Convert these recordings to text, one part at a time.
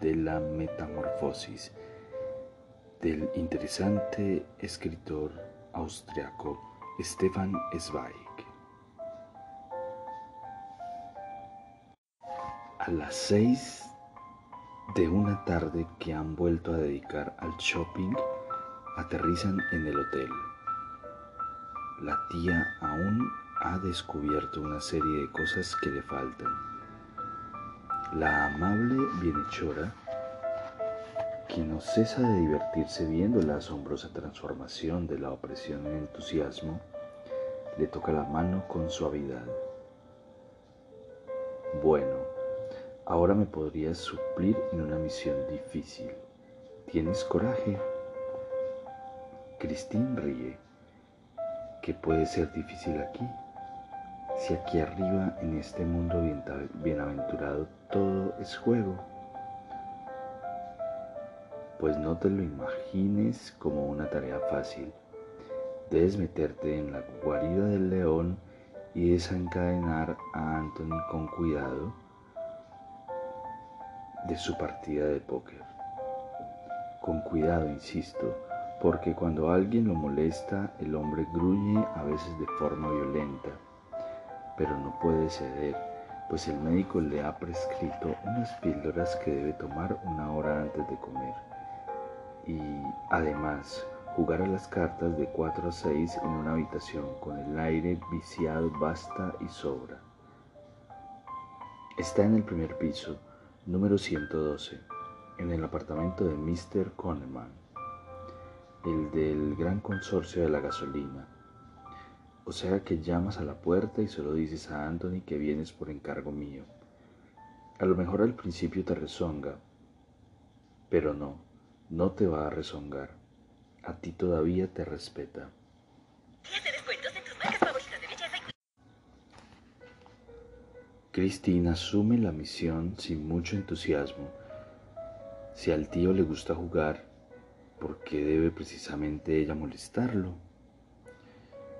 De la metamorfosis del interesante escritor austriaco Stefan Zweig. A las seis de una tarde que han vuelto a dedicar al shopping, aterrizan en el hotel. La tía aún ha descubierto una serie de cosas que le faltan. La amable bienhechora, que no cesa de divertirse viendo la asombrosa transformación de la opresión en entusiasmo, le toca la mano con suavidad. Bueno, ahora me podrías suplir en una misión difícil. ¿Tienes coraje? Christine ríe. ¿Qué puede ser difícil aquí? Si aquí arriba en este mundo bienaventurado todo es juego? Pues no te lo imagines como una tarea fácil. Debes meterte en la guarida del león y desencadenar a Anthony con cuidado de su partida de póker. Con cuidado, insisto, porque cuando alguien lo molesta, el hombre gruñe a veces de forma violenta pero no puede ceder, pues el médico le ha prescrito unas píldoras que debe tomar una hora antes de comer. Y además, jugar a las cartas de 4 a 6 en una habitación con el aire viciado basta y sobra. Está en el primer piso, número 112, en el apartamento de Mr. Kahneman, el del gran consorcio de la gasolina o sea que llamas a la puerta y solo dices a Anthony que vienes por encargo mío. A lo mejor al principio te rezonga, pero no, no te va a rezongar. A ti todavía te respeta. Cristina asume la misión sin mucho entusiasmo. Si al tío le gusta jugar, ¿por qué debe precisamente ella molestarlo?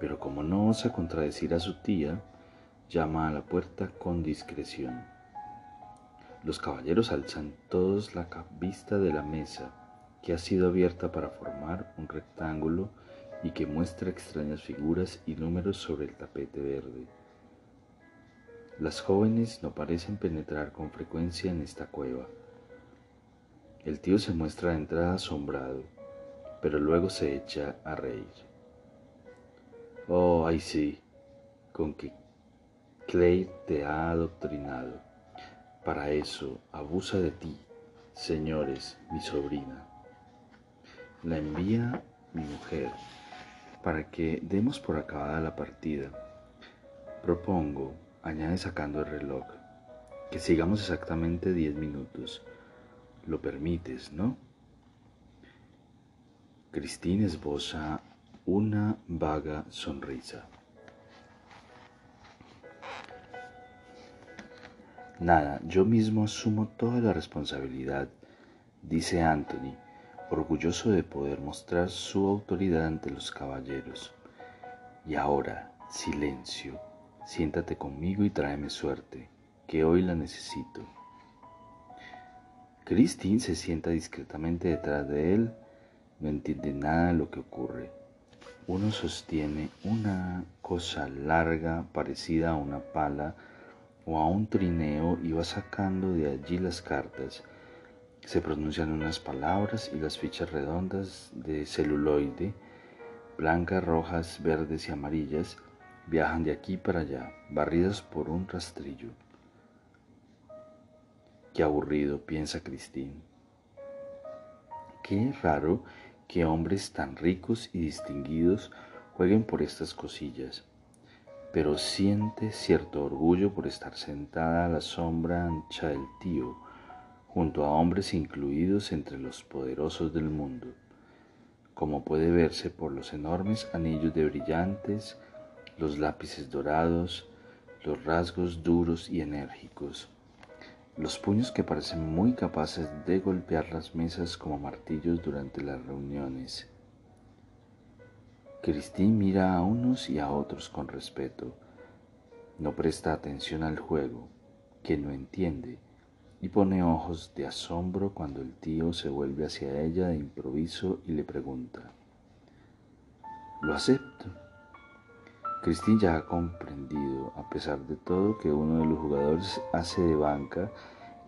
Pero como no osa contradecir a su tía, llama a la puerta con discreción. Los caballeros alzan todos la vista de la mesa, que ha sido abierta para formar un rectángulo y que muestra extrañas figuras y números sobre el tapete verde. Las jóvenes no parecen penetrar con frecuencia en esta cueva. El tío se muestra de entrada asombrado, pero luego se echa a reír. Oh, ay sí, con que Clay te ha adoctrinado. Para eso abusa de ti, señores, mi sobrina. La envía mi mujer para que demos por acabada la partida. Propongo, añade sacando el reloj, que sigamos exactamente diez minutos. Lo permites, ¿no? Cristina esboza una vaga sonrisa. Nada, yo mismo asumo toda la responsabilidad, dice Anthony, orgulloso de poder mostrar su autoridad ante los caballeros. Y ahora, silencio, siéntate conmigo y tráeme suerte, que hoy la necesito. Christine se sienta discretamente detrás de él, no entiende nada de lo que ocurre uno sostiene una cosa larga parecida a una pala o a un trineo y va sacando de allí las cartas. Se pronuncian unas palabras y las fichas redondas de celuloide, blancas, rojas, verdes y amarillas, viajan de aquí para allá, barridas por un rastrillo. Qué aburrido, piensa Cristín. Qué raro que hombres tan ricos y distinguidos jueguen por estas cosillas. pero siente cierto orgullo por estar sentada a la sombra ancha del tío, junto a hombres incluidos entre los poderosos del mundo, como puede verse por los enormes anillos de brillantes, los lápices dorados, los rasgos duros y enérgicos, los puños que parecen muy capaces de golpear las mesas como martillos durante las reuniones, Cristín mira a unos y a otros con respeto. No presta atención al juego, que no entiende, y pone ojos de asombro cuando el tío se vuelve hacia ella de improviso y le pregunta. Lo acepto. Cristín ya ha comprendido, a pesar de todo, que uno de los jugadores hace de banca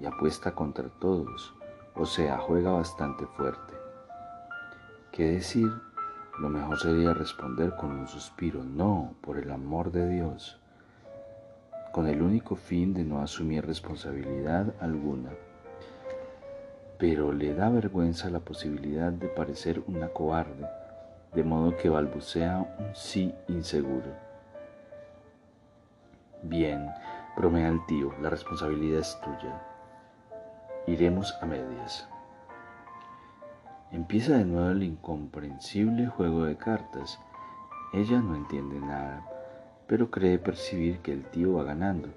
y apuesta contra todos, o sea, juega bastante fuerte. ¿Qué decir lo mejor sería responder con un suspiro, no, por el amor de Dios, con el único fin de no asumir responsabilidad alguna. Pero le da vergüenza la posibilidad de parecer una cobarde, de modo que balbucea un sí inseguro. Bien, bromea el tío, la responsabilidad es tuya. Iremos a medias. Empieza de nuevo el incomprensible juego de cartas. Ella no entiende nada, pero cree percibir que el tío va ganando.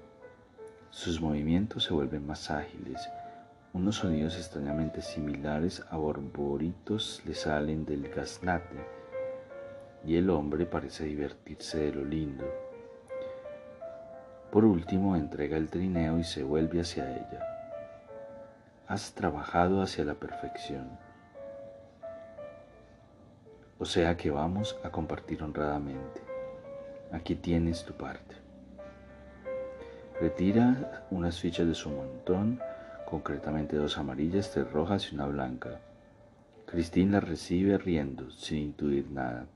Sus movimientos se vuelven más ágiles. Unos sonidos extrañamente similares a borboritos le salen del gaznate y el hombre parece divertirse de lo lindo. Por último, entrega el trineo y se vuelve hacia ella. Has trabajado hacia la perfección. O sea que vamos a compartir honradamente. Aquí tienes tu parte. Retira unas fichas de su montón, concretamente dos amarillas, tres rojas y una blanca. Cristín las recibe riendo, sin intuir nada.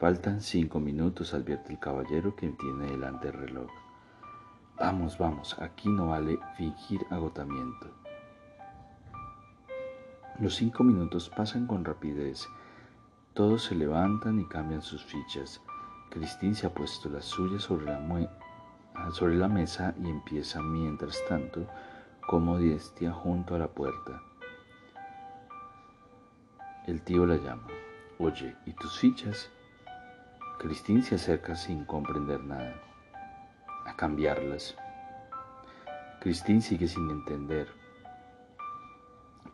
Faltan cinco minutos, advierte el caballero que tiene delante el reloj. Vamos, vamos, aquí no vale fingir agotamiento. Los cinco minutos pasan con rapidez todos se levantan y cambian sus fichas. Cristín se ha puesto las suyas sobre la, sobre la mesa y empieza mientras tanto como diestia junto a la puerta. El tío la llama. Oye, ¿y tus fichas? Cristín se acerca sin comprender nada. A cambiarlas. Cristín sigue sin entender.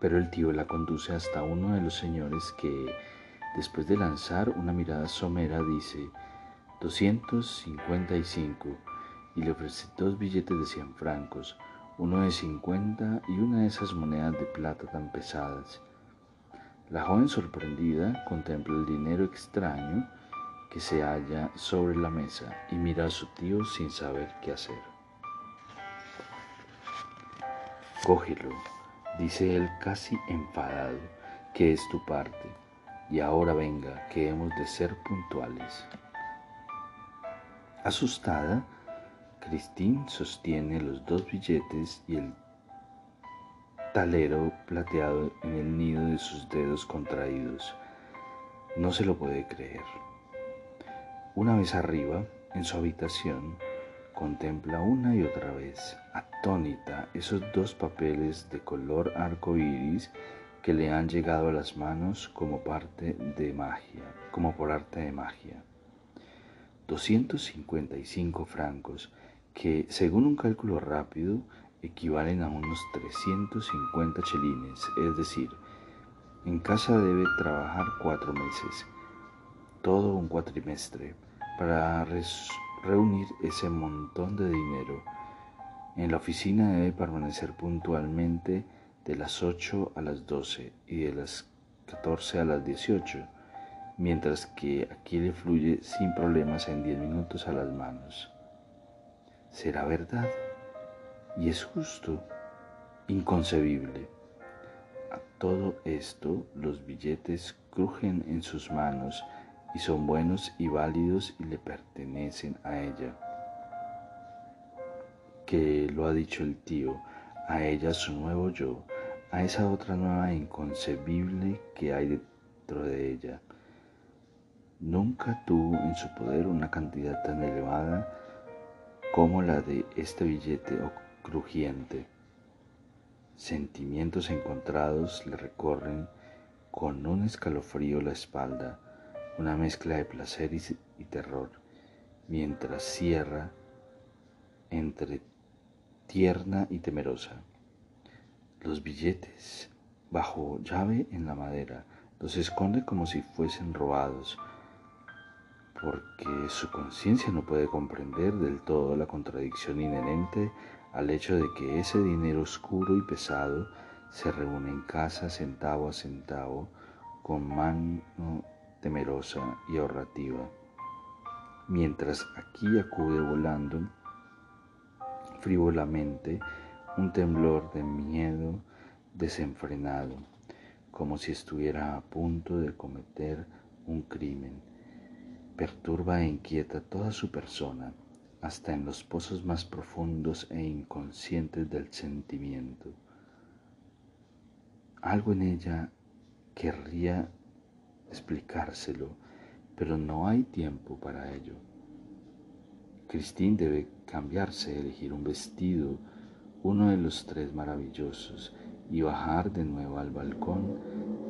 Pero el tío la conduce hasta uno de los señores que Después de lanzar una mirada somera, dice 255 y le ofrece dos billetes de 100 francos, uno de 50 y una de esas monedas de plata tan pesadas. La joven sorprendida contempla el dinero extraño que se halla sobre la mesa y mira a su tío sin saber qué hacer. Cógelo, dice él casi enfadado, que es tu parte y ahora venga, que hemos de ser puntuales. Asustada, Christine sostiene los dos billetes y el talero plateado en el nido de sus dedos contraídos. No se lo puede creer. Una vez arriba, en su habitación, contempla una y otra vez, atónita, esos dos papeles de color arco iris que le han llegado a las manos como parte de magia, como por arte de magia. 255 francos que, según un cálculo rápido, equivalen a unos 350 chelines, es decir, en casa debe trabajar cuatro meses, todo un cuatrimestre, para reunir ese montón de dinero. En la oficina debe permanecer puntualmente de las 8 a las 12 y de las 14 a las 18, mientras que aquí le fluye sin problemas en 10 minutos a las manos. ¿Será verdad? Y es justo, inconcebible. A todo esto los billetes crujen en sus manos y son buenos y válidos y le pertenecen a ella. Que lo ha dicho el tío, a ella su nuevo yo, a esa otra nueva inconcebible que hay dentro de ella. nunca tuvo en su poder una cantidad tan elevada como la de este billete crujiente. Sentimientos encontrados le recorren con un escalofrío la espalda, una mezcla de placer y, terror, mientras cierra entre tierna y temerosa. Los billetes, bajo llave en la madera, los esconde como si fuesen robados, porque su conciencia no puede comprender del todo la contradicción inherente al hecho de que ese dinero oscuro y pesado se reúne en casa centavo a centavo con mano temerosa y ahorrativa, mientras aquí acude volando frívolamente un temblor de miedo desenfrenado, como si estuviera a punto de cometer un crimen. Perturba e inquieta toda su persona, hasta en los pozos más profundos e inconscientes del sentimiento. Algo en ella querría explicárselo, pero no hay tiempo para ello. Christine debe cambiarse, elegir un vestido, uno de los tres maravillosos, y bajar de nuevo al balcón,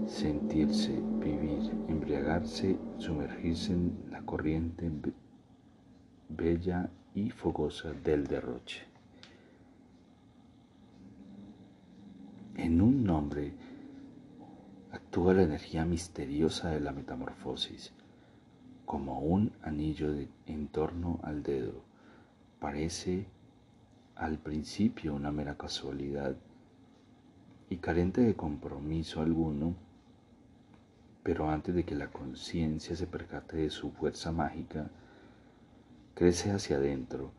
sentirse, vivir, embriagarse, sumergirse en la corriente bella y fogosa del derroche. En un nombre actúa la energía misteriosa de la metamorfosis, como un anillo en torno al dedo. Parece al principio una mera casualidad y carente de compromiso alguno, pero antes de que la conciencia se percate de su fuerza mágica, crece hacia adentro,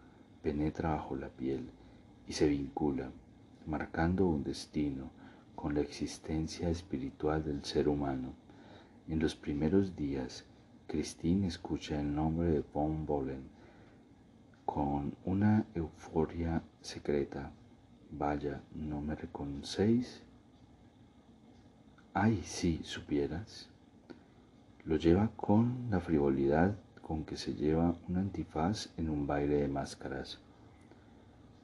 penetra bajo la piel y se vincula, marcando un destino con la existencia espiritual del ser humano. En los primeros días, Christine escucha el nombre de Von Bolen con una euforia secreta. Vaya, ¿no me reconocéis? Ay, si supieras. Lo lleva con la frivolidad con que se lleva un antifaz en un baile de máscaras,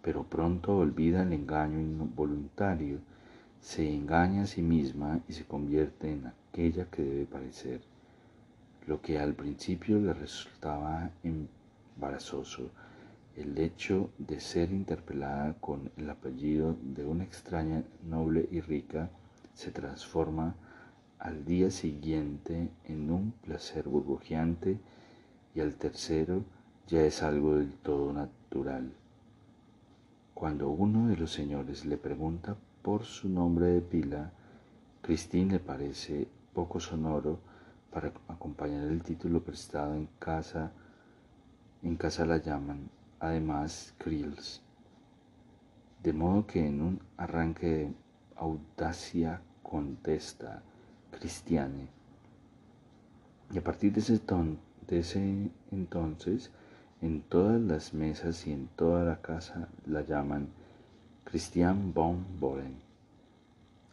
pero pronto olvida el engaño involuntario, se engaña a sí misma y se convierte en aquella que debe parecer. Lo que al principio le resultaba embarazoso, el hecho de ser interpelada con el apellido de una extraña noble y rica, se transforma al día siguiente en un placer burbujeante y al tercero ya es algo del todo natural. Cuando uno de los señores le pregunta por su nombre de pila, Christine le parece poco sonoro para acompañar el título prestado en casa. En casa la llaman además Krills. De modo que en un arranque de audacia contesta Cristiane. Y a partir de ese tono desde entonces, en todas las mesas y en toda la casa la llaman Christian von Boren.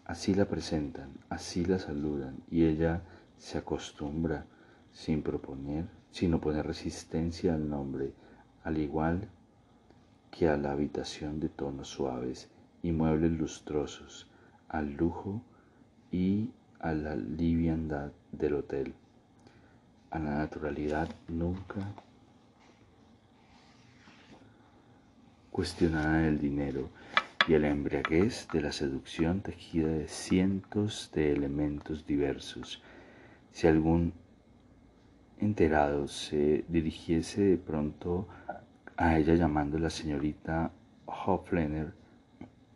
Así la presentan, así la saludan y ella se acostumbra sin proponer, sin oponer resistencia al nombre, al igual que a la habitación de tonos suaves y muebles lustrosos, al lujo y a la liviandad del hotel a la naturalidad nunca cuestionada del dinero y la embriaguez de la seducción tejida de cientos de elementos diversos. Si algún enterado se dirigiese de pronto a ella llamando la señorita Hoflener,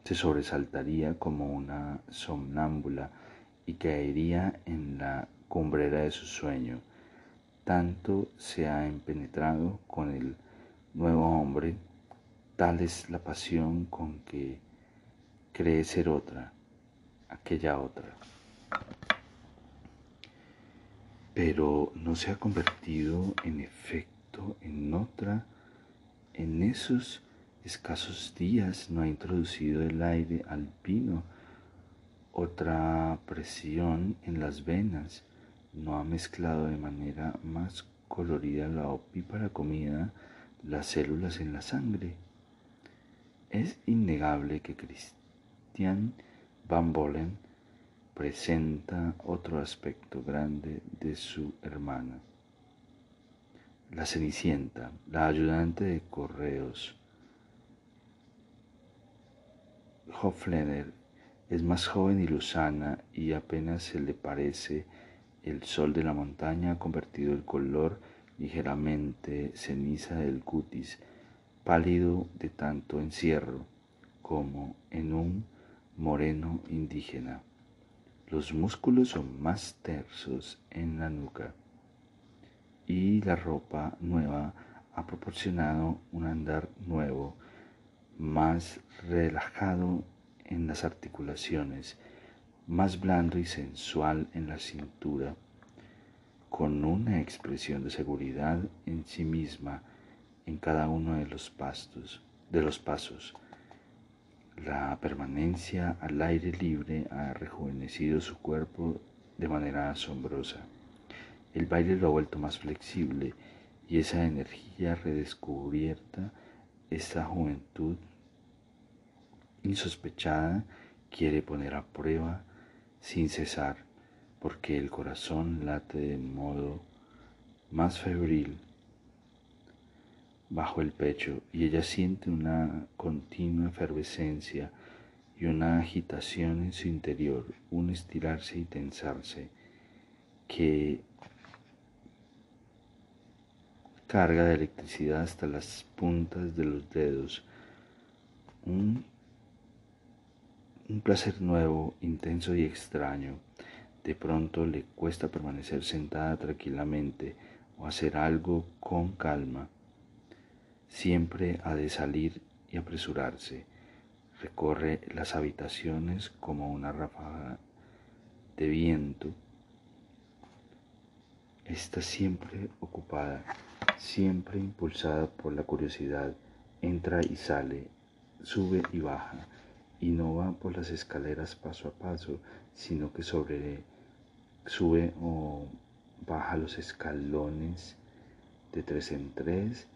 se sobresaltaría como una somnámbula y caería en la cumbrera de su sueño tanto se ha empenetrado con el nuevo hombre, tal es la pasión con que cree ser otra, aquella otra. Pero no se ha convertido en efecto en otra, en esos escasos días no ha introducido el aire alpino, otra presión en las venas, no ha mezclado de manera más colorida la opípara comida las células en la sangre. Es innegable que Christian Van Bolen presenta otro aspecto grande de su hermana. La Cenicienta, la ayudante de correos. Hofleder es más joven y luzana y apenas se le parece el sol de la montaña ha convertido el color ligeramente ceniza del cutis, pálido de tanto encierro, como en un moreno indígena. Los músculos son más tersos en la nuca y la ropa nueva ha proporcionado un andar nuevo, más relajado en las articulaciones, más blando y sensual en la cintura, con una expresión de seguridad en sí misma en cada uno de los pastos, de los pasos. La permanencia al aire libre ha rejuvenecido su cuerpo de manera asombrosa. El baile lo ha vuelto más flexible y esa energía redescubierta, esa juventud insospechada, quiere poner a prueba sin cesar, porque el corazón late de modo más febril bajo el pecho y ella siente una continua efervescencia y una agitación en su interior, un estirarse y tensarse que carga de electricidad hasta las puntas de los dedos, un un placer nuevo, intenso y extraño. De pronto le cuesta permanecer sentada tranquilamente o hacer algo con calma. Siempre ha de salir y apresurarse. Recorre las habitaciones como una ráfaga de viento. Está siempre ocupada, siempre impulsada por la curiosidad. Entra y sale, sube y baja y no va por las escaleras paso a paso, sino que sobre sube o baja los escalones de tres en tres,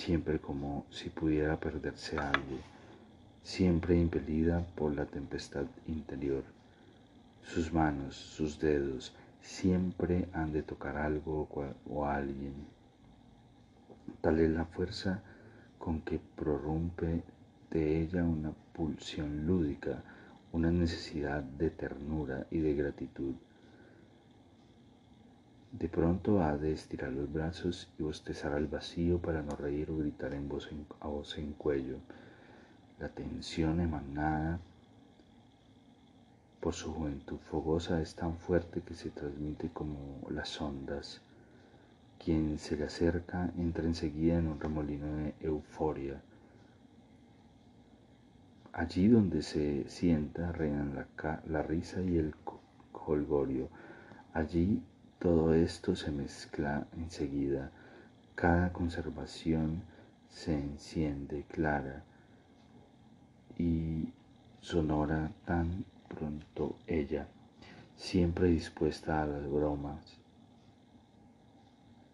siempre como si pudiera perderse algo, siempre impelida por la tempestad interior. Sus manos, sus dedos, siempre han de tocar algo o a alguien. Tal es la fuerza con que prorrumpe de ella una pulsión lúdica, una necesidad de ternura y de gratitud. De pronto ha de estirar los brazos y bostezar al vacío para no reír o gritar en voz a voz en cuello. La tensión emanada por su juventud fogosa es tan fuerte que se transmite como las ondas. Quien se le acerca entra enseguida en un remolino de euforia Allí donde se sienta reinan la, la risa y el colgorio. Allí todo esto se mezcla enseguida. Cada conservación se enciende clara y sonora tan pronto ella, siempre dispuesta a las bromas,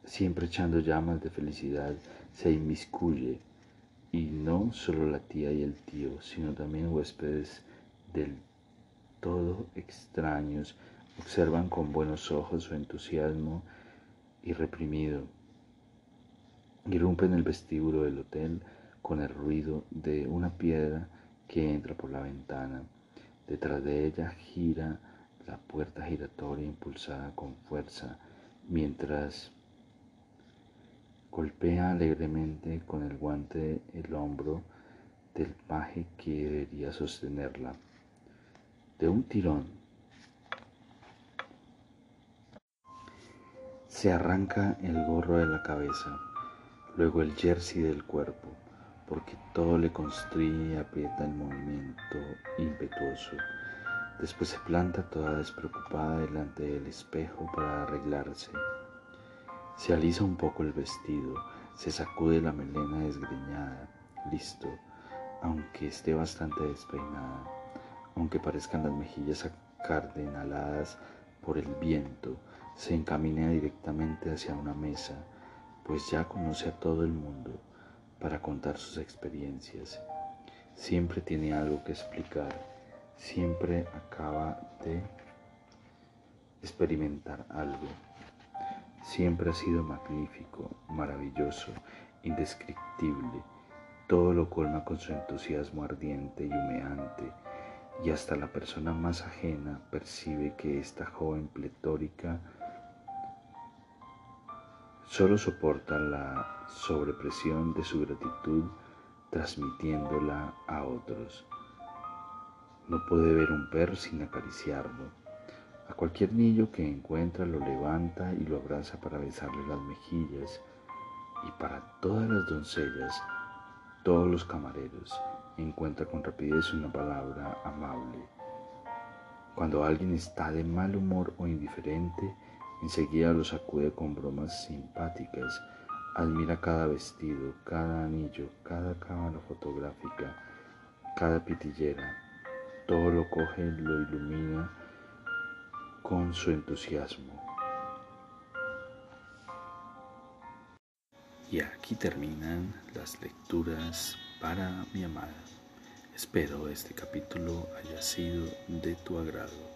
siempre echando llamas de felicidad, se inmiscuye y no solo la tía y el tío, sino también huéspedes del todo extraños, observan con buenos ojos su entusiasmo irreprimido. Irrumpen el vestíbulo del hotel con el ruido de una piedra que entra por la ventana. Detrás de ella gira la puerta giratoria impulsada con fuerza, mientras Golpea alegremente con el guante el hombro del paje que debería sostenerla. De un tirón se arranca el gorro de la cabeza, luego el jersey del cuerpo, porque todo le constriñe y aprieta el movimiento impetuoso. Después se planta toda despreocupada delante del espejo para arreglarse. Se alisa un poco el vestido, se sacude la melena desgreñada, listo, aunque esté bastante despeinada, aunque parezcan las mejillas acardenaladas por el viento, se encamina directamente hacia una mesa, pues ya conoce a todo el mundo para contar sus experiencias. Siempre tiene algo que explicar, siempre acaba de experimentar algo. Siempre ha sido magnífico, maravilloso, indescriptible. Todo lo colma con su entusiasmo ardiente y humeante, y hasta la persona más ajena percibe que esta joven pletórica solo soporta la sobrepresión de su gratitud transmitiéndola a otros. No puede ver un perro sin acariciarlo. A cualquier niño que encuentra lo levanta y lo abraza para besarle las mejillas. Y para todas las doncellas, todos los camareros, encuentra con rapidez una palabra amable. Cuando alguien está de mal humor o indiferente, enseguida lo sacude con bromas simpáticas, admira cada vestido, cada anillo, cada cámara fotográfica, cada pitillera, todo lo coge, lo ilumina con su entusiasmo. Y aquí terminan las lecturas para mi amada. Espero este capítulo haya sido de tu agrado.